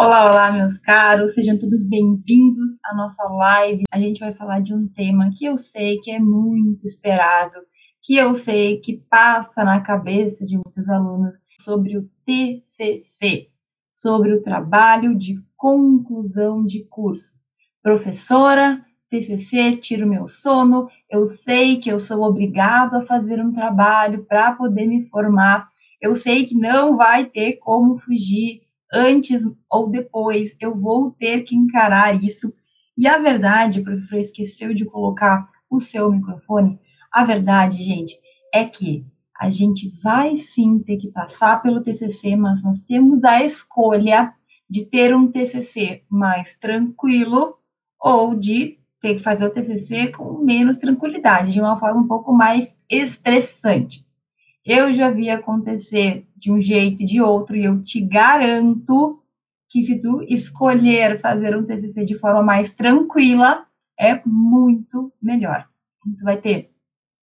Olá, olá, meus caros, sejam todos bem-vindos à nossa live. A gente vai falar de um tema que eu sei que é muito esperado, que eu sei que passa na cabeça de muitos alunos sobre o TCC, sobre o trabalho de conclusão de curso. Professora, TCC tira o meu sono, eu sei que eu sou obrigado a fazer um trabalho para poder me formar, eu sei que não vai ter como fugir antes ou depois, eu vou ter que encarar isso. E a verdade, o professor esqueceu de colocar o seu microfone. A verdade, gente, é que a gente vai sim ter que passar pelo TCC, mas nós temos a escolha de ter um TCC mais tranquilo ou de ter que fazer o TCC com menos tranquilidade, de uma forma um pouco mais estressante. Eu já vi acontecer de um jeito e de outro, e eu te garanto que se tu escolher fazer um TCC de forma mais tranquila, é muito melhor. Tu vai ter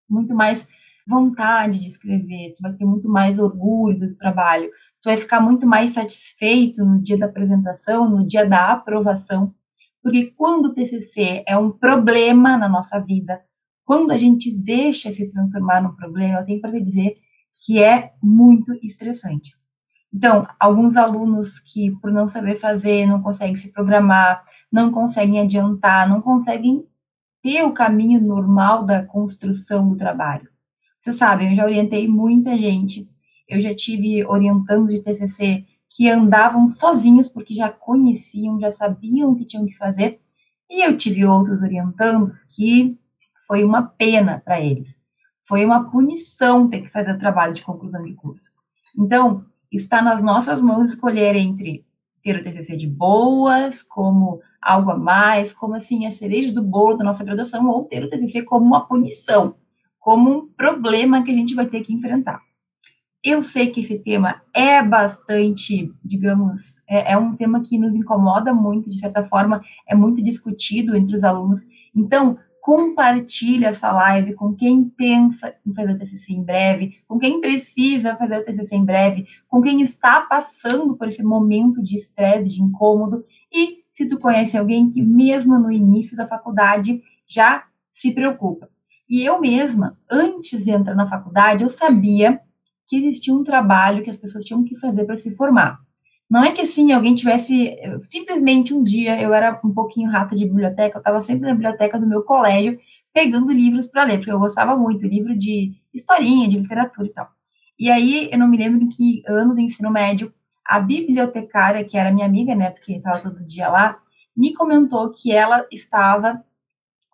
muito mais vontade de escrever, tu vai ter muito mais orgulho do trabalho, tu vai ficar muito mais satisfeito no dia da apresentação, no dia da aprovação, porque quando o TCC é um problema na nossa vida, quando a gente deixa se transformar num problema, eu tenho para dizer que é muito estressante. Então, alguns alunos que, por não saber fazer, não conseguem se programar, não conseguem adiantar, não conseguem ter o caminho normal da construção do trabalho. Vocês sabem, eu já orientei muita gente, eu já tive orientando de TCC que andavam sozinhos porque já conheciam, já sabiam o que tinham que fazer, e eu tive outros orientandos que foi uma pena para eles foi uma punição ter que fazer o trabalho de conclusão de curso. Então, está nas nossas mãos escolher entre ter o TCC de boas, como algo a mais, como assim, a cereja do bolo da nossa graduação, ou ter o TCC como uma punição, como um problema que a gente vai ter que enfrentar. Eu sei que esse tema é bastante, digamos, é, é um tema que nos incomoda muito, de certa forma, é muito discutido entre os alunos. Então, compartilhe essa live com quem pensa em fazer o TCC em breve, com quem precisa fazer o TCC em breve, com quem está passando por esse momento de estresse, de incômodo, e se tu conhece alguém que mesmo no início da faculdade já se preocupa. E eu mesma, antes de entrar na faculdade, eu sabia que existia um trabalho que as pessoas tinham que fazer para se formar. Não é que assim, alguém tivesse. Simplesmente um dia eu era um pouquinho rata de biblioteca, eu estava sempre na biblioteca do meu colégio pegando livros para ler, porque eu gostava muito, livro de historinha, de literatura e tal. E aí eu não me lembro em que ano do ensino médio, a bibliotecária, que era minha amiga, né, porque estava todo dia lá, me comentou que ela estava,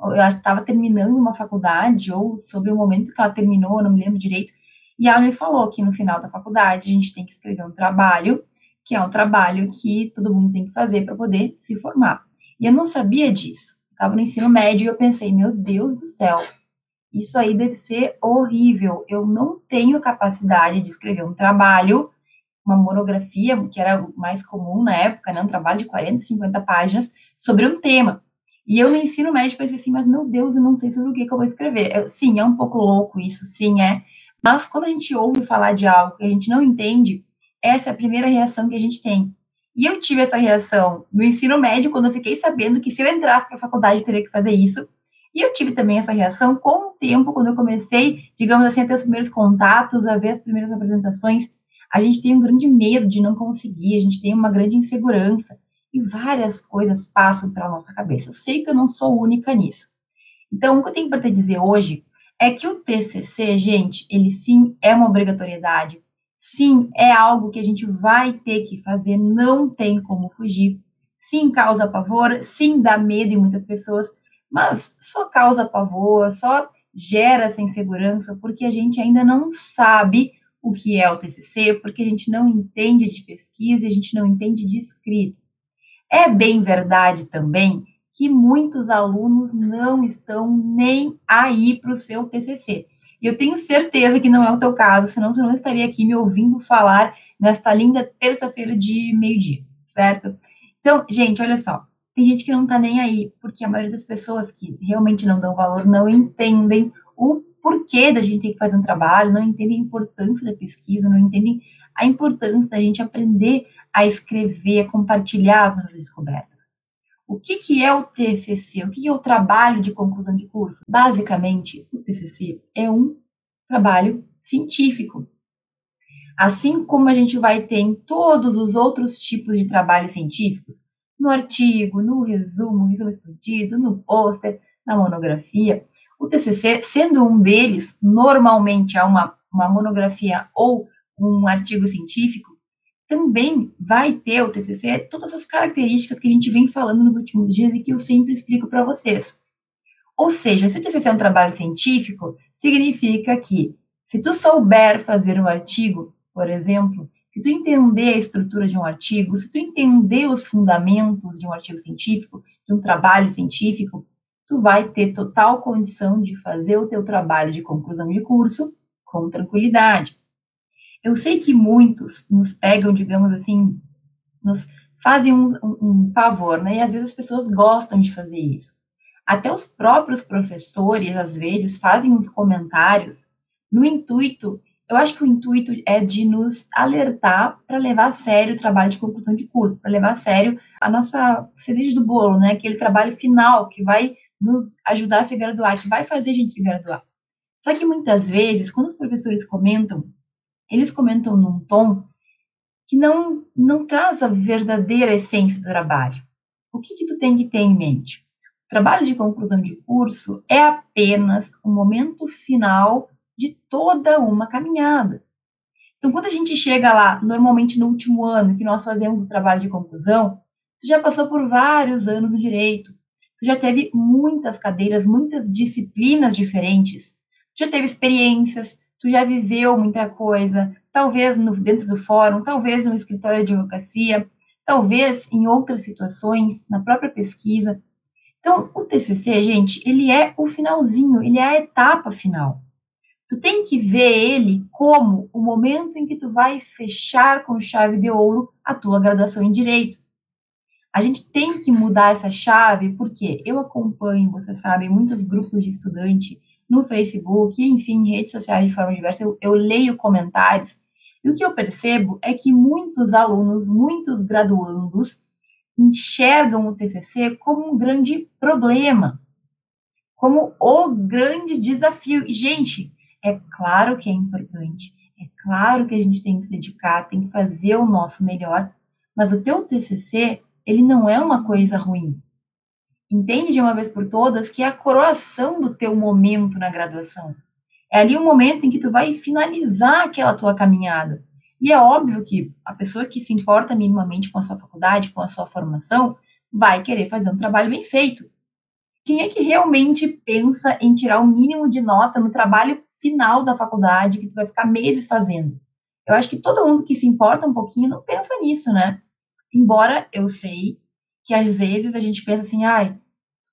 eu estava terminando uma faculdade, ou sobre o momento que ela terminou, eu não me lembro direito, e ela me falou que no final da faculdade a gente tem que escrever um trabalho que é um trabalho que todo mundo tem que fazer para poder se formar. E eu não sabia disso. Estava no ensino médio e eu pensei, meu Deus do céu, isso aí deve ser horrível. Eu não tenho capacidade de escrever um trabalho, uma monografia, que era mais comum na época, né? um trabalho de 40, 50 páginas, sobre um tema. E eu no ensino médio pensei assim, mas meu Deus, eu não sei sobre o que, que eu vou escrever. Eu, sim, é um pouco louco isso, sim, é. Mas quando a gente ouve falar de algo que a gente não entende, essa é a primeira reação que a gente tem. E eu tive essa reação no ensino médio, quando eu fiquei sabendo que se eu entrasse para a faculdade eu teria que fazer isso. E eu tive também essa reação com o tempo, quando eu comecei, digamos assim, a ter os primeiros contatos, a ver as primeiras apresentações. A gente tem um grande medo de não conseguir, a gente tem uma grande insegurança. E várias coisas passam pela nossa cabeça. Eu sei que eu não sou única nisso. Então, o que eu tenho para te dizer hoje é que o TCC, gente, ele sim é uma obrigatoriedade Sim, é algo que a gente vai ter que fazer, não tem como fugir. Sim, causa pavor, sim, dá medo em muitas pessoas, mas só causa pavor, só gera essa insegurança porque a gente ainda não sabe o que é o TCC, porque a gente não entende de pesquisa, a gente não entende de escrita. É bem verdade também que muitos alunos não estão nem aí para o seu TCC. E eu tenho certeza que não é o teu caso, senão você não estaria aqui me ouvindo falar nesta linda terça-feira de meio-dia, certo? Então, gente, olha só. Tem gente que não tá nem aí, porque a maioria das pessoas que realmente não dão valor não entendem o porquê da gente ter que fazer um trabalho, não entendem a importância da pesquisa, não entendem a importância da gente aprender a escrever, a compartilhar as nossas descobertas. O que, que é o TCC? O que, que é o trabalho de conclusão de curso? Basicamente, o TCC é um trabalho científico. Assim como a gente vai ter em todos os outros tipos de trabalhos científicos, no artigo, no resumo, resumo expandido, no pôster, na monografia, o TCC, sendo um deles, normalmente é uma, uma monografia ou um artigo científico, também vai ter o TCC todas as características que a gente vem falando nos últimos dias e que eu sempre explico para vocês. Ou seja, se o TCC é um trabalho científico, significa que se tu souber fazer um artigo, por exemplo, se tu entender a estrutura de um artigo, se tu entender os fundamentos de um artigo científico, de um trabalho científico, tu vai ter total condição de fazer o teu trabalho de conclusão de curso com tranquilidade. Eu sei que muitos nos pegam, digamos assim, nos fazem um, um, um pavor, né? E às vezes as pessoas gostam de fazer isso. Até os próprios professores, às vezes, fazem uns comentários no intuito, eu acho que o intuito é de nos alertar para levar a sério o trabalho de conclusão de curso, para levar a sério a nossa cereja do bolo, né? Aquele trabalho final que vai nos ajudar a se graduar, que vai fazer a gente se graduar. Só que muitas vezes, quando os professores comentam, eles comentam num tom que não, não traz a verdadeira essência do trabalho. O que, que tu tem que ter em mente? O trabalho de conclusão de curso é apenas o momento final de toda uma caminhada. Então, quando a gente chega lá, normalmente no último ano que nós fazemos o trabalho de conclusão, tu já passou por vários anos no direito, tu já teve muitas cadeiras, muitas disciplinas diferentes, tu já teve experiências, tu já viveu muita coisa, talvez no, dentro do fórum, talvez no escritório de advocacia, talvez em outras situações, na própria pesquisa. Então, o TCC, gente, ele é o finalzinho, ele é a etapa final. Tu tem que ver ele como o momento em que tu vai fechar com chave de ouro a tua graduação em direito. A gente tem que mudar essa chave, porque eu acompanho, você sabe, muitos grupos de estudante no Facebook, enfim, em redes sociais de forma diversa, eu, eu leio comentários, e o que eu percebo é que muitos alunos, muitos graduandos, enxergam o TCC como um grande problema, como o grande desafio. E, gente, é claro que é importante, é claro que a gente tem que se dedicar, tem que fazer o nosso melhor, mas o teu TCC ele não é uma coisa ruim. Entende de uma vez por todas que é a coroação do teu momento na graduação. É ali o momento em que tu vai finalizar aquela tua caminhada. E é óbvio que a pessoa que se importa minimamente com a sua faculdade, com a sua formação, vai querer fazer um trabalho bem feito. Quem é que realmente pensa em tirar o mínimo de nota no trabalho final da faculdade que tu vai ficar meses fazendo? Eu acho que todo mundo que se importa um pouquinho não pensa nisso, né? Embora eu sei que às vezes a gente pensa assim, ai,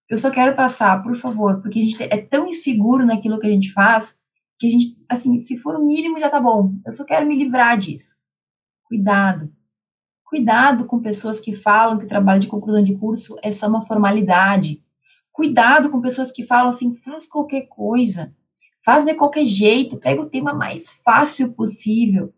eu só quero passar, por favor, porque a gente é tão inseguro naquilo que a gente faz, que a gente, assim, se for o mínimo já tá bom. Eu só quero me livrar disso. Cuidado. Cuidado com pessoas que falam que o trabalho de conclusão de curso é só uma formalidade. Cuidado com pessoas que falam assim, faz qualquer coisa. Faz de qualquer jeito, pega o tema mais fácil possível.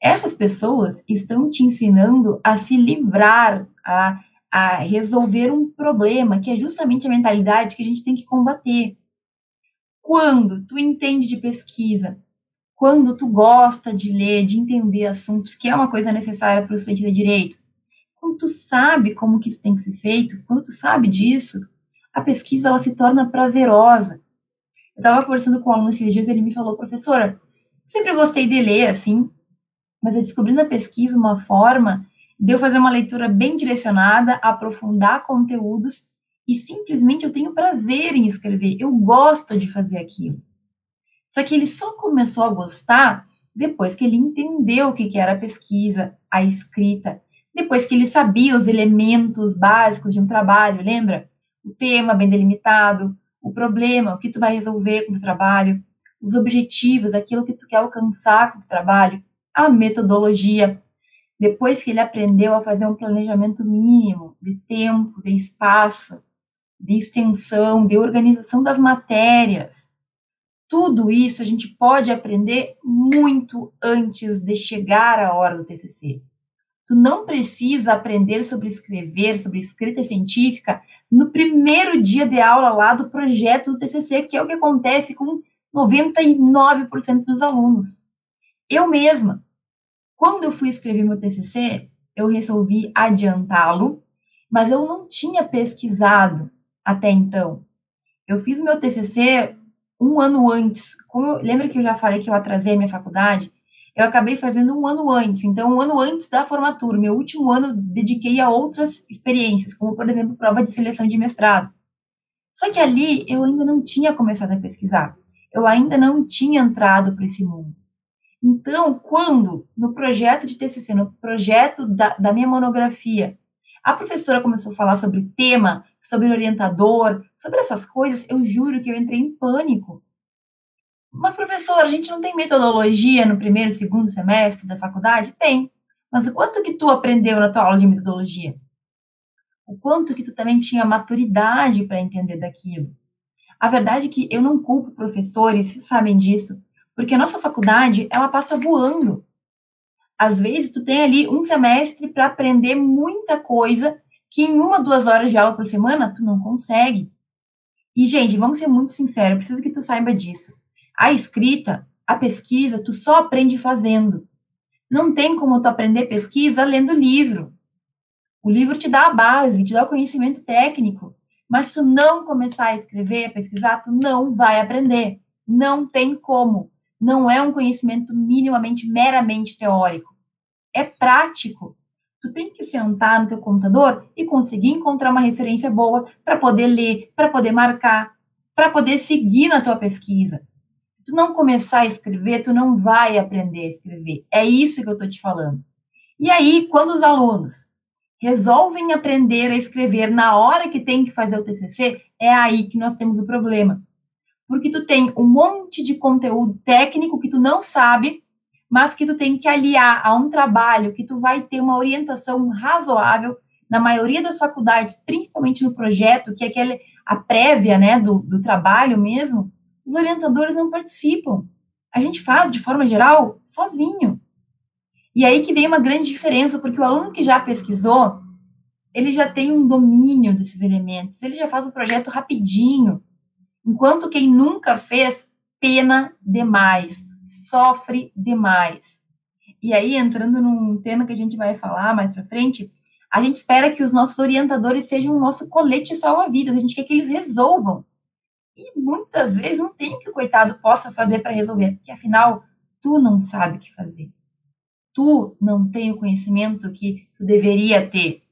Essas pessoas estão te ensinando a se livrar, a, a resolver um problema, que é justamente a mentalidade que a gente tem que combater. Quando tu entende de pesquisa, quando tu gosta de ler, de entender assuntos, que é uma coisa necessária para o estudante de direito, quando tu sabe como que isso tem que ser feito, quando tu sabe disso, a pesquisa ela se torna prazerosa. Eu estava conversando com um aluno esses dias, ele me falou, professora, sempre gostei de ler, assim, mas eu descobri na pesquisa uma forma de eu fazer uma leitura bem direcionada, aprofundar conteúdos e simplesmente eu tenho prazer em escrever, eu gosto de fazer aquilo. Só que ele só começou a gostar depois que ele entendeu o que era a pesquisa, a escrita, depois que ele sabia os elementos básicos de um trabalho, lembra? O tema bem delimitado, o problema, o que tu vai resolver com o trabalho, os objetivos, aquilo que tu quer alcançar com o trabalho, a metodologia. Depois que ele aprendeu a fazer um planejamento mínimo de tempo, de espaço, de extensão, de organização das matérias, tudo isso a gente pode aprender muito antes de chegar à hora do TCC. Tu não precisa aprender sobre escrever, sobre escrita científica no primeiro dia de aula lá do projeto do TCC, que é o que acontece com 99% dos alunos. Eu mesma, quando eu fui escrever meu TCC, eu resolvi adiantá-lo, mas eu não tinha pesquisado até então. Eu fiz meu TCC um ano antes. Como eu, lembra que eu já falei que eu atrasei a minha faculdade? eu acabei fazendo um ano antes. Então, um ano antes da formatura, meu último ano, dediquei a outras experiências, como, por exemplo, prova de seleção de mestrado. Só que ali eu ainda não tinha começado a pesquisar. Eu ainda não tinha entrado para esse mundo. Então, quando no projeto de TCC, no projeto da, da minha monografia, a professora começou a falar sobre tema, sobre orientador, sobre essas coisas, eu juro que eu entrei em pânico. Mas, professor, a gente não tem metodologia no primeiro, segundo semestre da faculdade? Tem. Mas o quanto que tu aprendeu na tua aula de metodologia? O quanto que tu também tinha maturidade para entender daquilo? A verdade é que eu não culpo professores, sabem disso, porque a nossa faculdade, ela passa voando. Às vezes, tu tem ali um semestre para aprender muita coisa que em uma, duas horas de aula por semana, tu não consegue. E, gente, vamos ser muito sinceros, preciso que tu saiba disso. A escrita, a pesquisa, tu só aprende fazendo. Não tem como tu aprender pesquisa lendo livro. O livro te dá a base, te dá o conhecimento técnico, mas se tu não começar a escrever, a pesquisar, tu não vai aprender. Não tem como. Não é um conhecimento minimamente, meramente teórico. É prático. Tu tem que sentar no teu computador e conseguir encontrar uma referência boa para poder ler, para poder marcar, para poder seguir na tua pesquisa. Se tu não começar a escrever, tu não vai aprender a escrever. É isso que eu estou te falando. E aí, quando os alunos resolvem aprender a escrever na hora que tem que fazer o TCC, é aí que nós temos o problema. Porque tu tem um monte de conteúdo técnico que tu não sabe, mas que tu tem que aliar a um trabalho que tu vai ter uma orientação razoável na maioria das faculdades, principalmente no projeto, que é aquele, a prévia né, do, do trabalho mesmo, os orientadores não participam. A gente faz, de forma geral, sozinho. E aí que vem uma grande diferença, porque o aluno que já pesquisou, ele já tem um domínio desses elementos, ele já faz o projeto rapidinho, enquanto quem nunca fez, pena demais, sofre demais. E aí, entrando num tema que a gente vai falar mais para frente, a gente espera que os nossos orientadores sejam o nosso colete salva-vidas, a gente quer que eles resolvam e muitas vezes não tem o que o coitado possa fazer para resolver, porque afinal, tu não sabe o que fazer. Tu não tem o conhecimento que tu deveria ter.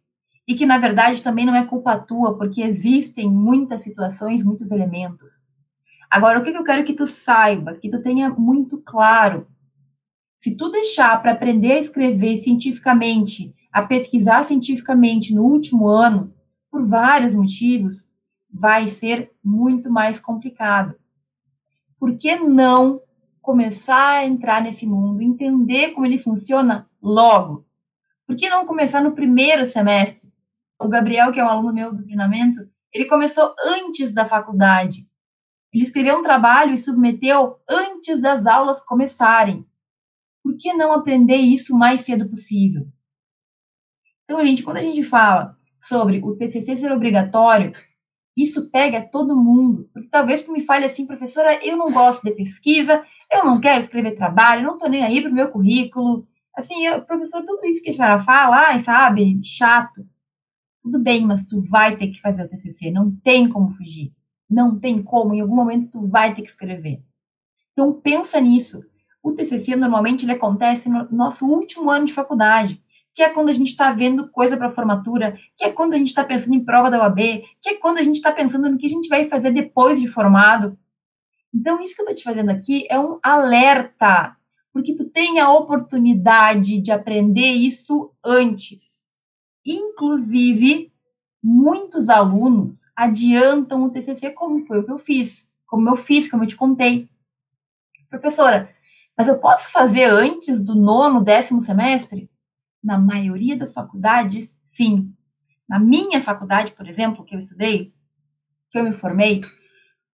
E que, na verdade, também não é culpa tua, porque existem muitas situações, muitos elementos. Agora, o que eu quero que tu saiba, que tu tenha muito claro. Se tu deixar para aprender a escrever cientificamente, a pesquisar cientificamente no último ano, por vários motivos, vai ser muito mais complicado. Por que não começar a entrar nesse mundo, entender como ele funciona logo? Por que não começar no primeiro semestre? O Gabriel, que é um aluno meu do treinamento, ele começou antes da faculdade. Ele escreveu um trabalho e submeteu antes das aulas começarem. Por que não aprender isso o mais cedo possível? Então, gente, quando a gente fala sobre o TCC ser obrigatório, isso pega todo mundo. Porque talvez tu me fale assim, professora, eu não gosto de pesquisa, eu não quero escrever trabalho, não tô nem aí pro meu currículo. Assim, eu, professor, tudo isso que a senhora fala, ai, sabe, chato. Tudo bem, mas tu vai ter que fazer o TCC, não tem como fugir. Não tem como, em algum momento tu vai ter que escrever. Então pensa nisso. O TCC normalmente ele acontece no nosso último ano de faculdade que é quando a gente está vendo coisa para formatura, que é quando a gente está pensando em prova da OAB, que é quando a gente está pensando no que a gente vai fazer depois de formado. Então, isso que eu estou te fazendo aqui é um alerta, porque tu tem a oportunidade de aprender isso antes. Inclusive, muitos alunos adiantam o TCC, como foi o que eu fiz, como eu fiz, como eu te contei. Professora, mas eu posso fazer antes do nono, décimo semestre? Na maioria das faculdades, sim. Na minha faculdade, por exemplo, que eu estudei, que eu me formei,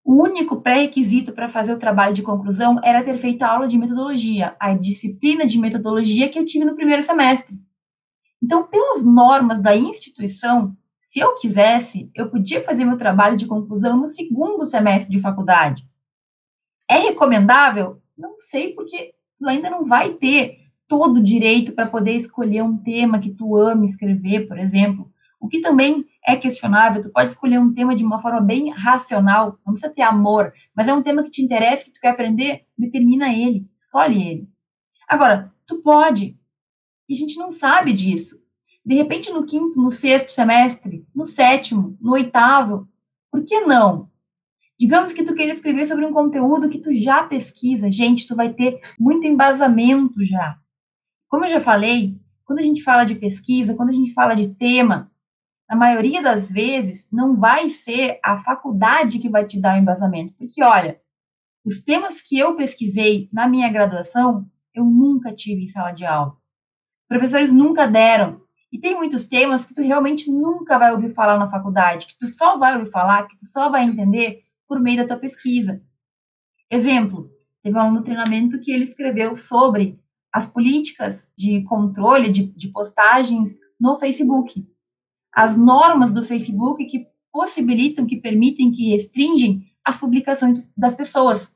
o único pré-requisito para fazer o trabalho de conclusão era ter feito a aula de metodologia, a disciplina de metodologia que eu tive no primeiro semestre. Então, pelas normas da instituição, se eu quisesse, eu podia fazer meu trabalho de conclusão no segundo semestre de faculdade. É recomendável? Não sei, porque tu ainda não vai ter todo o direito para poder escolher um tema que tu ame escrever, por exemplo. O que também é questionável, tu pode escolher um tema de uma forma bem racional, não precisa ter amor, mas é um tema que te interessa, que tu quer aprender, determina ele, escolhe ele. Agora, tu pode, e a gente não sabe disso. De repente, no quinto, no sexto semestre, no sétimo, no oitavo, por que não? Digamos que tu queira escrever sobre um conteúdo que tu já pesquisa. Gente, tu vai ter muito embasamento já. Como eu já falei, quando a gente fala de pesquisa, quando a gente fala de tema, na maioria das vezes, não vai ser a faculdade que vai te dar o embasamento. Porque, olha, os temas que eu pesquisei na minha graduação, eu nunca tive em sala de aula. Professores nunca deram. E tem muitos temas que tu realmente nunca vai ouvir falar na faculdade, que tu só vai ouvir falar, que tu só vai entender por meio da tua pesquisa. Exemplo, teve um aluno no treinamento que ele escreveu sobre as políticas de controle de, de postagens no Facebook. As normas do Facebook que possibilitam, que permitem, que restringem as publicações das pessoas.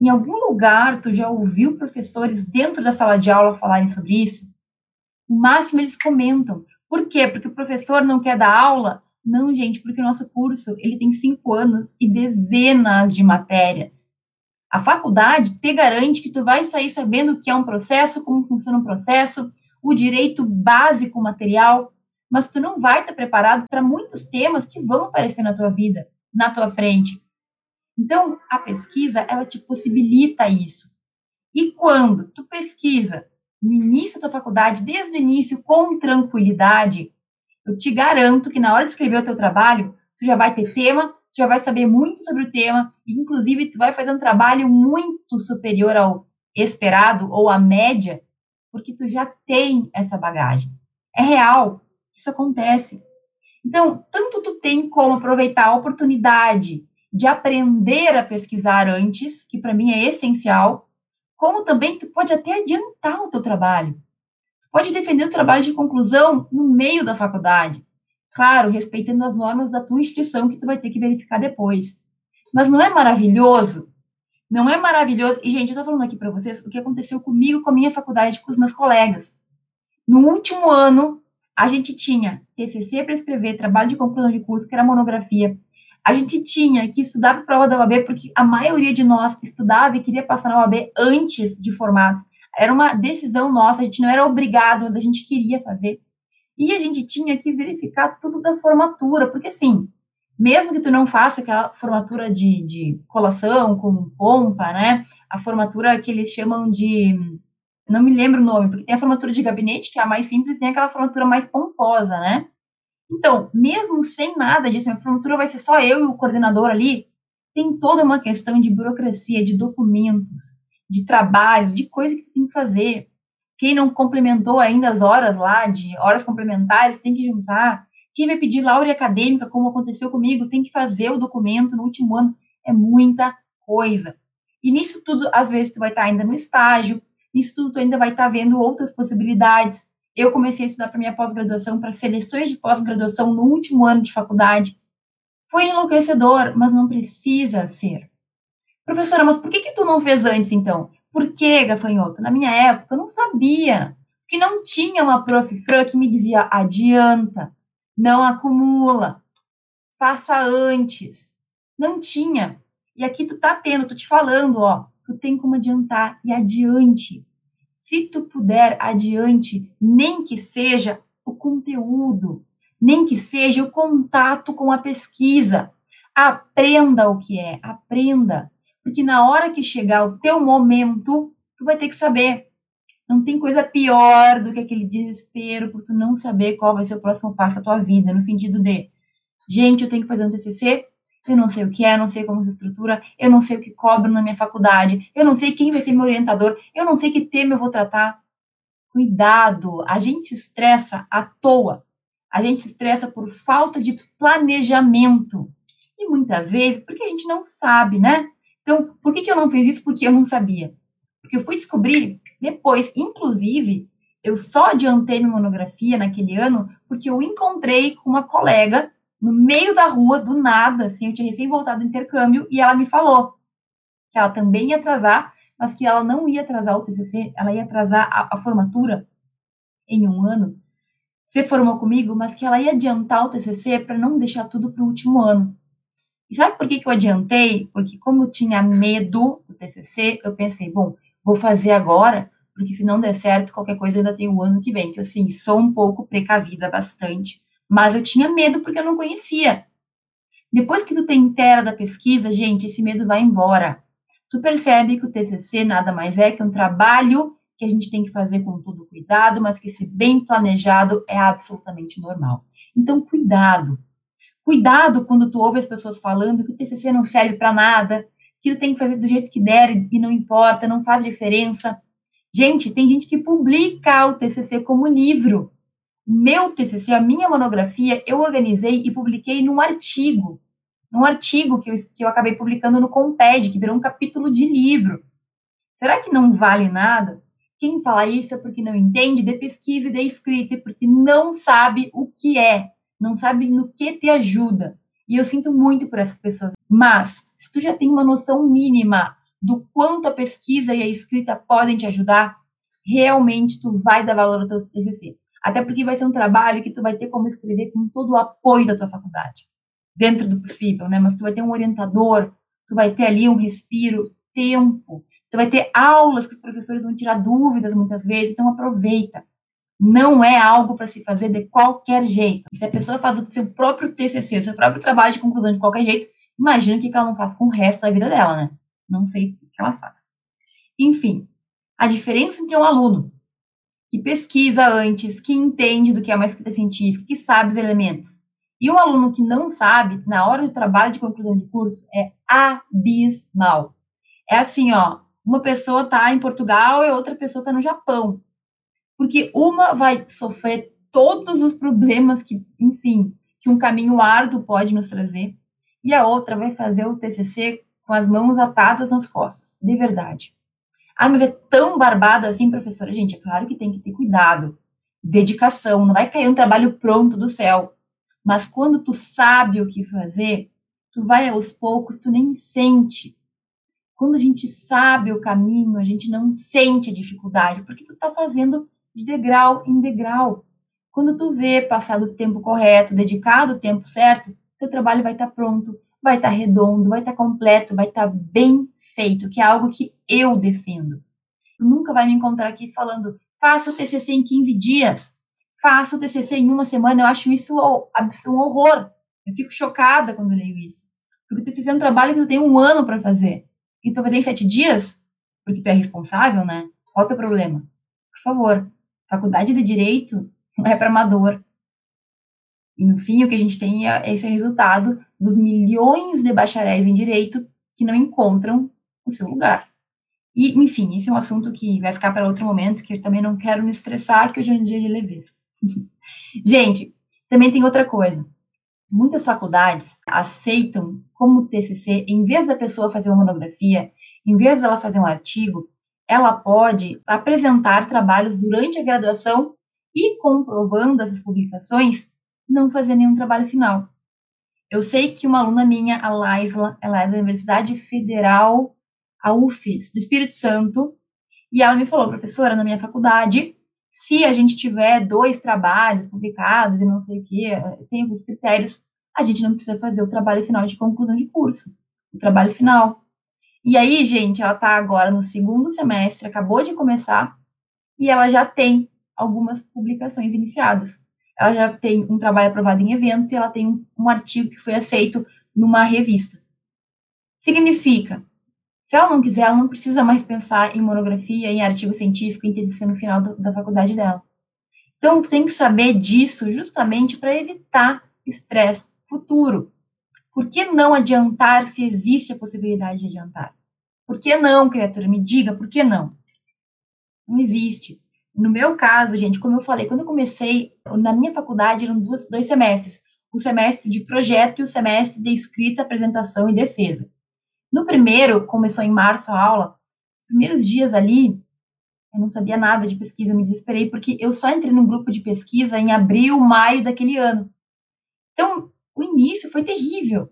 Em algum lugar tu já ouviu professores dentro da sala de aula falarem sobre isso? No máximo eles comentam. Por quê? Porque o professor não quer dar aula não, gente, porque o nosso curso ele tem cinco anos e dezenas de matérias. A faculdade te garante que tu vai sair sabendo o que é um processo, como funciona um processo, o direito básico material, mas tu não vai estar preparado para muitos temas que vão aparecer na tua vida, na tua frente. Então, a pesquisa, ela te possibilita isso. E quando tu pesquisa no início da tua faculdade, desde o início, com tranquilidade, eu te garanto que na hora de escrever o teu trabalho, tu já vai ter tema, tu já vai saber muito sobre o tema, e inclusive tu vai fazer um trabalho muito superior ao esperado ou à média, porque tu já tem essa bagagem. É real, isso acontece. Então, tanto tu tem como aproveitar a oportunidade de aprender a pesquisar antes, que para mim é essencial, como também tu pode até adiantar o teu trabalho pode defender o trabalho de conclusão no meio da faculdade. Claro, respeitando as normas da tua instituição que tu vai ter que verificar depois. Mas não é maravilhoso? Não é maravilhoso? E, gente, eu tô falando aqui para vocês o que aconteceu comigo, com a minha faculdade, com os meus colegas. No último ano, a gente tinha TCC para escrever, trabalho de conclusão de curso, que era monografia. A gente tinha que estudar para a prova da OAB, porque a maioria de nós estudava e queria passar na OAB antes de formados. Era uma decisão nossa, a gente não era obrigado, mas a gente queria fazer. E a gente tinha que verificar tudo da formatura, porque assim, mesmo que tu não faça aquela formatura de, de colação com pompa, né? A formatura que eles chamam de. Não me lembro o nome, porque tem a formatura de gabinete, que é a mais simples, tem aquela formatura mais pomposa, né? Então, mesmo sem nada disso, a formatura vai ser só eu e o coordenador ali, tem toda uma questão de burocracia, de documentos, de trabalho, de coisa que tem que fazer. Quem não complementou ainda as horas lá, de horas complementares, tem que juntar. Quem vai pedir laure acadêmica, como aconteceu comigo, tem que fazer o documento no último ano. É muita coisa. E nisso tudo, às vezes, tu vai estar ainda no estágio, nisso tudo tu ainda vai estar vendo outras possibilidades. Eu comecei a estudar para minha pós-graduação, para seleções de pós-graduação no último ano de faculdade. Foi enlouquecedor, mas não precisa ser. Professora, mas por que, que tu não fez antes, então? Por que, gafanhoto? Na minha época, eu não sabia. Porque não tinha uma prof. Fran que me dizia, adianta, não acumula, faça antes. Não tinha. E aqui tu tá tendo, tô te falando, ó, tu tem como adiantar e adiante. Se tu puder, adiante, nem que seja o conteúdo, nem que seja o contato com a pesquisa. Aprenda o que é, aprenda. Porque na hora que chegar o teu momento, tu vai ter que saber. Não tem coisa pior do que aquele desespero por tu não saber qual vai ser o próximo passo da tua vida, no sentido de, gente, eu tenho que fazer um TCC, eu não sei o que é, eu não sei como se estrutura, eu não sei o que cobro na minha faculdade, eu não sei quem vai ser meu orientador, eu não sei que tema eu vou tratar. Cuidado, a gente se estressa à toa. A gente se estressa por falta de planejamento. E muitas vezes porque a gente não sabe, né? Então, por que, que eu não fiz isso? Porque eu não sabia. Porque eu fui descobrir depois, inclusive, Eu só adiantei minha monografia naquele ano porque eu encontrei com uma colega no meio da rua, do nada, assim, eu tinha recém voltado do intercâmbio, e ela me falou que ela também ia atrasar, mas que ela não ia atrasar o TCC, ela ia atrasar a, a formatura em um ano. Você formou comigo, mas que ela ia adiantar o TCC para não deixar tudo para o último ano. E sabe por que, que eu adiantei? Porque como eu tinha medo do TCC, eu pensei, bom, vou fazer agora, porque se não der certo, qualquer coisa ainda tem o ano que vem, que eu, assim, sou um pouco precavida bastante, mas eu tinha medo porque eu não conhecia. Depois que tu tem inteira da pesquisa, gente, esse medo vai embora. Tu percebe que o TCC nada mais é que um trabalho que a gente tem que fazer com todo cuidado, mas que se bem planejado é absolutamente normal. Então, cuidado. Cuidado quando tu ouve as pessoas falando que o TCC não serve para nada, que tu tem que fazer do jeito que der e não importa, não faz diferença. Gente, tem gente que publica o TCC como livro. Meu TCC, a minha monografia, eu organizei e publiquei num artigo. Num artigo que eu, que eu acabei publicando no Comped, que virou um capítulo de livro. Será que não vale nada? Quem fala isso é porque não entende de pesquisa e de escrita, porque não sabe o que é, não sabe no que te ajuda. E eu sinto muito por essas pessoas. Mas, se tu já tem uma noção mínima do quanto a pesquisa e a escrita podem te ajudar, realmente tu vai dar valor ao teu TCC. Até porque vai ser um trabalho que tu vai ter como escrever com todo o apoio da tua faculdade, dentro do possível, né? Mas tu vai ter um orientador, tu vai ter ali um respiro, tempo, tu vai ter aulas que os professores vão tirar dúvidas muitas vezes, então aproveita. Não é algo para se fazer de qualquer jeito. Se a pessoa faz o seu próprio TCC, o seu próprio trabalho de conclusão de qualquer jeito, imagina o que ela não faz com o resto da vida dela, né? Não sei o que ela faz. Enfim, a diferença entre um aluno que pesquisa antes, que entende do que é uma escrita científica, que sabe os elementos, e um aluno que não sabe, na hora do trabalho de conclusão de curso, é abismal. É assim, ó, uma pessoa está em Portugal e outra pessoa está no Japão. Porque uma vai sofrer todos os problemas que, enfim, que um caminho árduo pode nos trazer, e a outra vai fazer o TCC com as mãos atadas nas costas, de verdade. Ah, mas é tão barbada assim, professora? Gente, é claro que tem que ter cuidado, dedicação, não vai cair um trabalho pronto do céu. Mas quando tu sabe o que fazer, tu vai aos poucos, tu nem sente. Quando a gente sabe o caminho, a gente não sente a dificuldade, porque tu tá fazendo de degrau em degrau. Quando tu vê passado o tempo correto, dedicado o tempo certo, teu trabalho vai estar tá pronto, vai estar tá redondo, vai estar tá completo, vai estar tá bem feito, que é algo que eu defendo. Tu nunca vai me encontrar aqui falando, faça o TCC em 15 dias, faça o TCC em uma semana. Eu acho isso um horror. Eu fico chocada quando leio isso. Porque o TCC é um trabalho que tu tem um ano para fazer. E tu fazer em sete dias? Porque tu é responsável, né? Qual é o teu problema? Por favor, faculdade de Direito não é para amador. E no fim, o que a gente tem é esse resultado dos milhões de bacharéis em direito que não encontram o seu lugar. E, enfim, esse é um assunto que vai ficar para outro momento, que eu também não quero me estressar, que hoje é um dia de leveza. gente, também tem outra coisa. Muitas faculdades aceitam como TCC, em vez da pessoa fazer uma monografia, em vez dela fazer um artigo, ela pode apresentar trabalhos durante a graduação e, comprovando essas publicações, não fazer nenhum trabalho final. Eu sei que uma aluna minha, a Laisla, ela é da Universidade Federal, a UFES, do Espírito Santo, e ela me falou, professora, na minha faculdade, se a gente tiver dois trabalhos publicados e não sei o que, tem alguns critérios, a gente não precisa fazer o trabalho final de conclusão de curso, o trabalho final. E aí, gente, ela está agora no segundo semestre, acabou de começar, e ela já tem algumas publicações iniciadas ela já tem um trabalho aprovado em evento e ela tem um, artigo que foi aceito numa revista. Significa, se ela não quiser, ela não precisa mais pensar em monografia, em artigo científico, em TCC no final da, da faculdade dela. Então, tem que saber disso justamente para evitar estresse futuro. Por que não adiantar se existe a possibilidade de adiantar? Por que não, criatura? Me diga, por que não? Não existe. No meu caso, gente, como eu falei, quando eu comecei, na minha faculdade eram duas, dois semestres. O semestre de projeto e o semestre de escrita, apresentação e defesa. No primeiro, começou em março a aula, os primeiros dias ali, Eu não sabia nada de pesquisa, me desesperei, porque eu só entrei num grupo de pesquisa em abril, maio daquele ano. Então, o início foi terrível.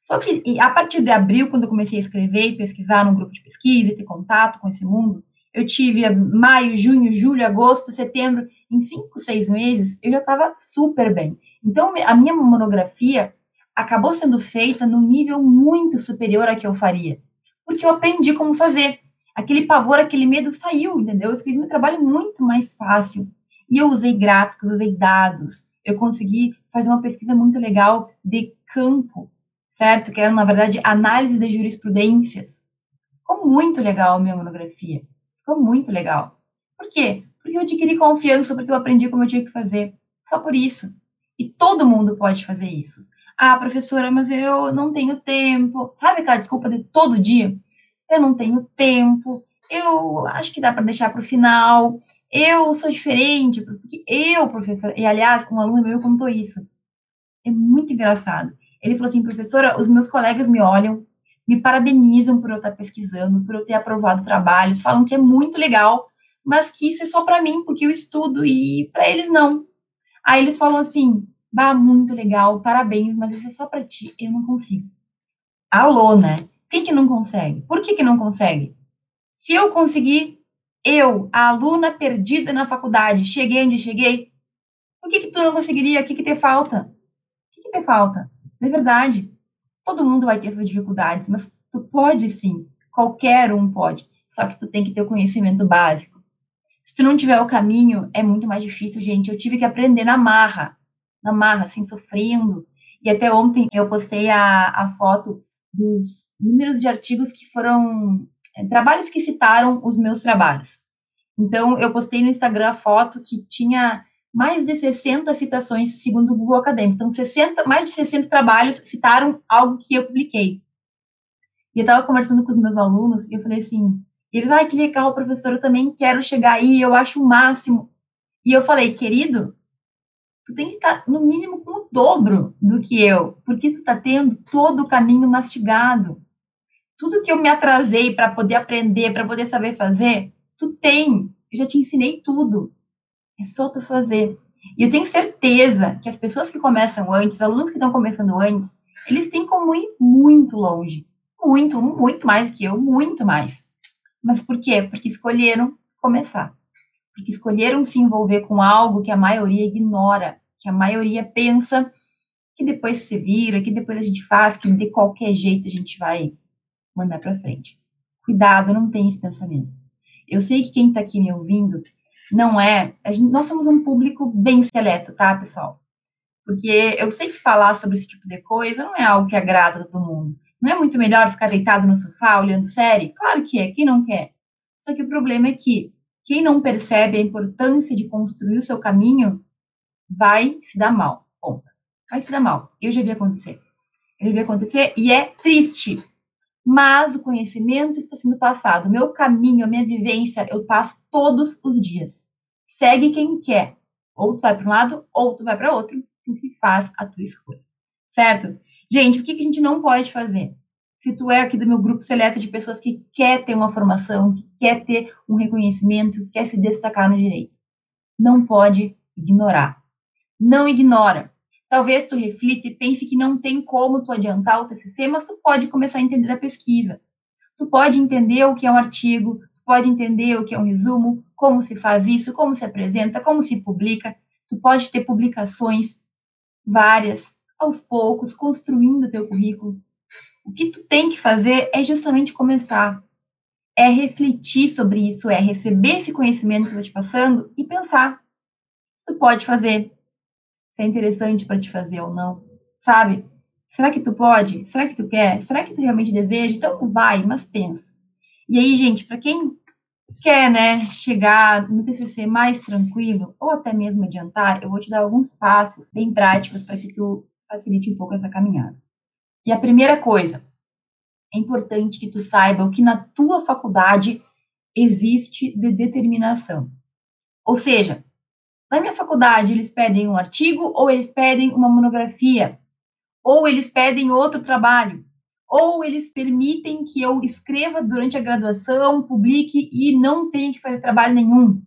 Só que a partir de abril, quando eu comecei a escrever e pesquisar num grupo de pesquisa e ter contato com esse mundo, eu tive maio, junho, julho, agosto, setembro, em cinco, seis meses, eu já estava super bem. Então, a minha monografia acabou sendo feita num nível muito superior a que eu faria, porque eu aprendi como fazer. Aquele pavor, aquele medo saiu, entendeu? Eu escrevi meu trabalho muito mais fácil. E eu usei gráficos, usei dados. Eu consegui fazer uma pesquisa muito legal de campo, certo? Que era, na verdade, análise de jurisprudências. Ficou muito legal a minha monografia. Ficou muito legal. Por quê? Porque eu adquiri confiança, porque eu aprendi como eu tinha que fazer. Só por isso. E todo mundo pode fazer isso. Ah, professora, mas eu não tenho tempo. Sabe aquela desculpa de todo dia? Eu não tenho tempo. Eu acho que dá para deixar para o final. Eu sou diferente, porque eu, professora. E aliás, um aluno meu contou isso. É muito engraçado. Ele falou assim, professora, os meus colegas me olham, me parabenizam por eu estar pesquisando, por eu ter aprovado trabalhos, falam que é muito legal, mas que isso é só para mim, porque eu estudo e para eles não. Aí eles falam assim: "Bah, muito legal, parabéns, mas isso é só para ti, eu não consigo". Alô, né? Quem que não consegue? Por que que não consegue? Se eu conseguir, eu, a aluna perdida na faculdade, cheguei onde cheguei, por que que tu não conseguiria? O que que te falta? O que que te falta? De verdade, todo mundo vai ter essas dificuldades, mas tu pode sim, qualquer um pode, só que tu tem que ter o conhecimento básico. Se tu não tiver o caminho, é muito mais difícil, gente. Eu tive que aprender na marra, na marra, assim, sofrendo. E até ontem eu postei a, a foto dos números de artigos que foram é, trabalhos que citaram os meus trabalhos. Então, eu postei no Instagram a foto que tinha mais de 60 citações segundo o Google Acadêmico. Então, 60, mais de 60 trabalhos citaram algo que eu publiquei. E eu estava conversando com os meus alunos e eu falei assim, eles, ai, que legal, professor, eu também quero chegar aí, eu acho o máximo. E eu falei, querido, tu tem que estar, tá, no mínimo, com o dobro do que eu, porque tu está tendo todo o caminho mastigado. Tudo que eu me atrasei para poder aprender, para poder saber fazer, tu tem. Eu já te ensinei tudo. É só tu fazer. E eu tenho certeza que as pessoas que começam antes, alunos que estão começando antes, eles têm como ir muito longe. Muito, muito mais que eu, muito mais. Mas por quê? Porque escolheram começar. Porque escolheram se envolver com algo que a maioria ignora, que a maioria pensa que depois se vira, que depois a gente faz, que de qualquer jeito a gente vai mandar para frente. Cuidado, não tem esse pensamento. Eu sei que quem está aqui me ouvindo não é. Gente, nós somos um público bem seleto, tá, pessoal? Porque eu sei que falar sobre esse tipo de coisa não é algo que agrada todo mundo. Não é muito melhor ficar deitado no sofá olhando série? Claro que é, quem não quer? Só que o problema é que quem não percebe a importância de construir o seu caminho vai se dar mal. Ponto. Vai se dar mal. Eu já vi acontecer. Eu já vi acontecer e é triste. Mas o conhecimento está sendo passado. O meu caminho, a minha vivência, eu passo todos os dias. Segue quem quer. Ou tu vai para um lado, ou tu vai para outro. O que faz a tua escolha. Certo? Gente, o que, que a gente não pode fazer? Se tu é aqui do meu grupo seleto de pessoas que quer ter uma formação, que quer ter um reconhecimento, que quer se destacar no direito, não pode ignorar. Não ignora. Talvez tu reflita e pense que não tem como tu adiantar o TCC, mas tu pode começar a entender a pesquisa. Tu pode entender o que é um artigo, tu pode entender o que é um resumo, como se faz isso, como se apresenta, como se publica. Tu pode ter publicações várias, aos poucos, construindo o teu currículo. O que tu tem que fazer é justamente começar. É refletir sobre isso, é receber esse conhecimento que eu estou te passando e pensar. Tu pode fazer, se é interessante para te fazer ou não, sabe? Será que tu pode? Será que tu quer? Será que tu realmente deseja? Então vai, mas pensa. E aí, gente, para quem quer, né, chegar no TCC mais tranquilo ou até mesmo adiantar, eu vou te dar alguns passos bem práticos para que tu facilite um pouco essa caminhada. E a primeira coisa, é importante que tu saiba o que na tua faculdade existe de determinação. Ou seja, na minha faculdade, eles pedem um artigo ou eles pedem uma monografia, ou eles pedem outro trabalho, ou eles permitem que eu escreva durante a graduação, publique e não tenha que fazer trabalho nenhum.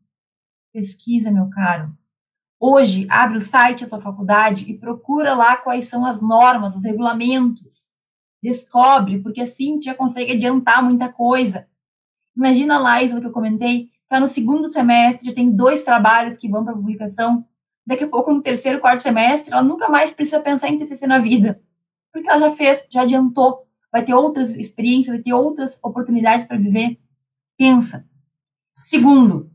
Pesquisa, meu caro. Hoje, abre o site da tua faculdade e procura lá quais são as normas, os regulamentos. Descobre, porque assim tu já consegue adiantar muita coisa. Imagina lá, isso que eu comentei, está no segundo semestre, tem dois trabalhos que vão para publicação. Daqui a pouco, no terceiro, quarto semestre, ela nunca mais precisa pensar em TCC na vida, porque ela já fez, já adiantou, vai ter outras experiências, vai ter outras oportunidades para viver. Pensa. Segundo,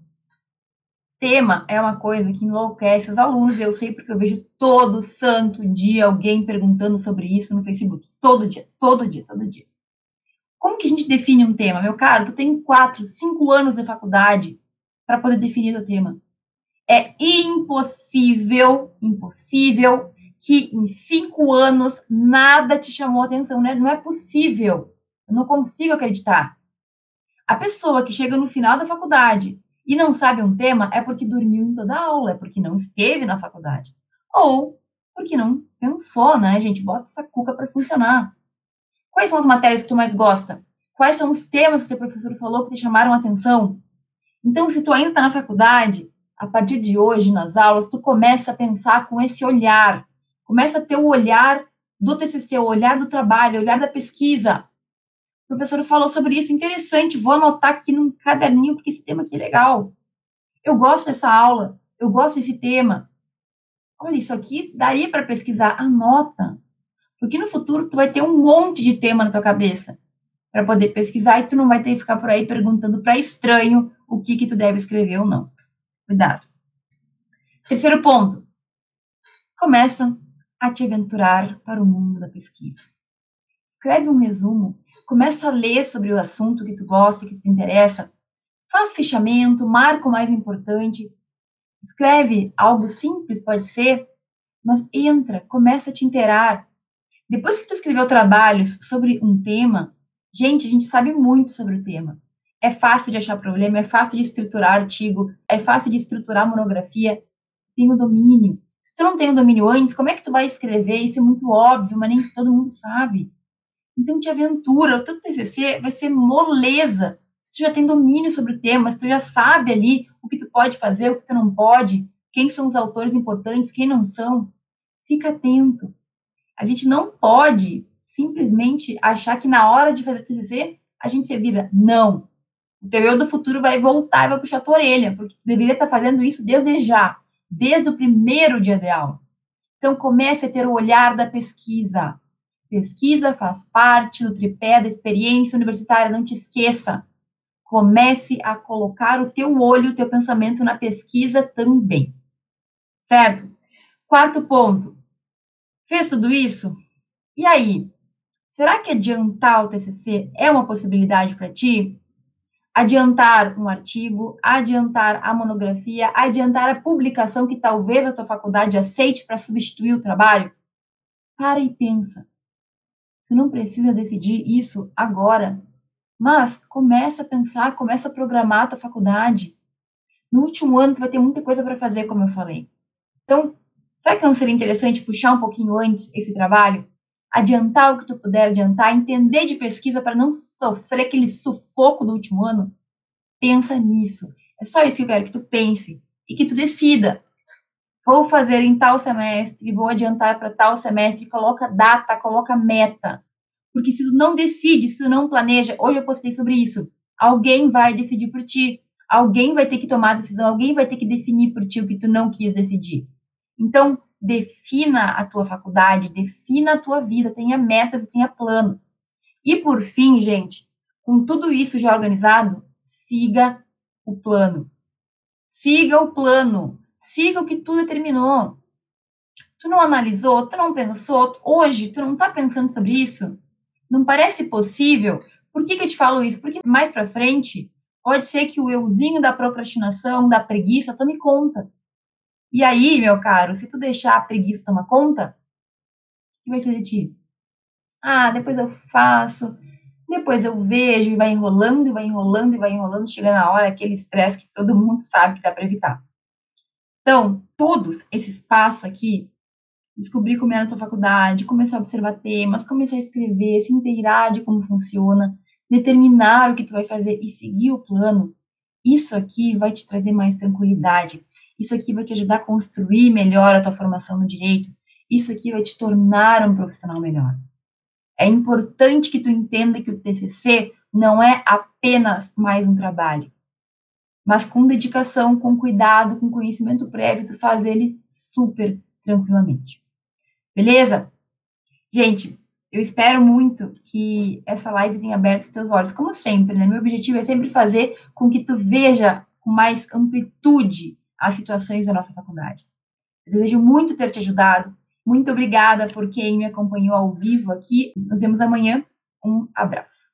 tema é uma coisa que enlouquece os alunos. Eu sei porque eu vejo todo santo dia alguém perguntando sobre isso no Facebook. Todo dia, todo dia, todo dia. Como que a gente define um tema? Meu caro, tu tem quatro, cinco anos de faculdade para poder definir o tema. É impossível, impossível que em cinco anos nada te chamou atenção, né? Não é possível. Eu não consigo acreditar. A pessoa que chega no final da faculdade e não sabe um tema é porque dormiu em toda a aula, é porque não esteve na faculdade. Ou porque não pensou, né, gente? Bota essa cuca para funcionar. Quais são as matérias que tu mais gosta? Quais são os temas que o professor falou que te chamaram a atenção? Então, se tu ainda está na faculdade, a partir de hoje, nas aulas, tu começa a pensar com esse olhar Começa a ter o olhar do TCC, o olhar do trabalho, o olhar da pesquisa. O professor falou sobre isso, interessante, vou anotar aqui num caderninho, porque esse tema aqui é legal. Eu gosto dessa aula, eu gosto desse tema. Olha, isso aqui daria para pesquisar, anota. Porque no futuro tu vai ter um monte de tema na tua cabeça para poder pesquisar e tu não vai ter que ficar por aí perguntando para estranho o que que tu deve escrever ou não. Cuidado. Terceiro ponto. Começa a te aventurar para o mundo da pesquisa. Escreve um resumo, começa a ler sobre o assunto que tu gosta, que te interessa, faz fichamento, marca o mais importante, escreve algo simples, pode ser, mas entra, começa a te inteirar. Depois que tu escreveu trabalhos sobre um tema, gente, a gente sabe muito sobre o tema. É fácil de achar problema, é fácil de estruturar artigo, é fácil de estruturar monografia, tem o domínio. Se tu não tem o domínio antes, como é que tu vai escrever? Isso é muito óbvio, mas nem todo mundo sabe. Então te aventura, o teu TCC vai ser moleza. Se tu já tem domínio sobre o tema, se tu já sabe ali o que tu pode fazer, o que tu não pode, quem são os autores importantes, quem não são, fica atento. A gente não pode simplesmente achar que na hora de fazer TCC a gente se vira. Não. O teu eu do futuro vai voltar e vai puxar a tua orelha, porque tu deveria estar fazendo isso desde já desde o primeiro dia de aula. Então, comece a ter o olhar da pesquisa. Pesquisa faz parte do tripé da experiência universitária, não te esqueça. Comece a colocar o teu olho, o teu pensamento na pesquisa também. Certo? Quarto ponto. Fez tudo isso? E aí? Será que adiantar o TCC é uma possibilidade para ti? adiantar um artigo, adiantar a monografia, adiantar a publicação que talvez a tua faculdade aceite para substituir o trabalho? Para e pensa. Tu não precisa decidir isso agora, mas começa a pensar, começa a programar a tua faculdade. No último ano tu vai ter muita coisa para fazer, como eu falei. Então, será que não seria interessante puxar um pouquinho antes esse trabalho? adiantar o que tu puder adiantar, entender de pesquisa para não sofrer aquele sufoco do último ano, pensa nisso. É só isso que eu quero que tu pense e que tu decida. Vou fazer em tal semestre, vou adiantar para tal semestre, coloca data, coloca meta. Porque se tu não decide, se tu não planeja, hoje eu postei sobre isso, alguém vai decidir por ti. Alguém vai ter que tomar a decisão, alguém vai ter que definir por ti o que tu não quis decidir. Então, defina a tua faculdade, defina a tua vida, tenha metas tenha planos. E por fim, gente, com tudo isso já organizado, siga o plano. Siga o plano. Siga o que tu determinou. Tu não analisou, tu não pensou, hoje tu não está pensando sobre isso? Não parece possível? Por que, que eu te falo isso? Porque mais para frente pode ser que o euzinho da procrastinação, da preguiça, tome conta. E aí, meu caro, se tu deixar a preguiça tomar conta, o que vai ser de ti? Ah, depois eu faço, depois eu vejo e vai enrolando, e vai enrolando, e vai enrolando, chega na hora aquele estresse que todo mundo sabe que dá para evitar. Então, todos esses passos aqui descobrir como é na tua faculdade, começar a observar temas, começar a escrever, se inteirar de como funciona, determinar o que tu vai fazer e seguir o plano, isso aqui vai te trazer mais tranquilidade. Isso aqui vai te ajudar a construir melhor a tua formação no direito. Isso aqui vai te tornar um profissional melhor. É importante que tu entenda que o TCC não é apenas mais um trabalho, mas com dedicação, com cuidado, com conhecimento prévio, tu faz ele super tranquilamente. Beleza? Gente, eu espero muito que essa live tenha aberto os teus olhos, como sempre, né? Meu objetivo é sempre fazer com que tu veja com mais amplitude as situações da nossa faculdade. Eu desejo muito ter te ajudado. Muito obrigada por quem me acompanhou ao vivo aqui. Nos vemos amanhã. Um abraço.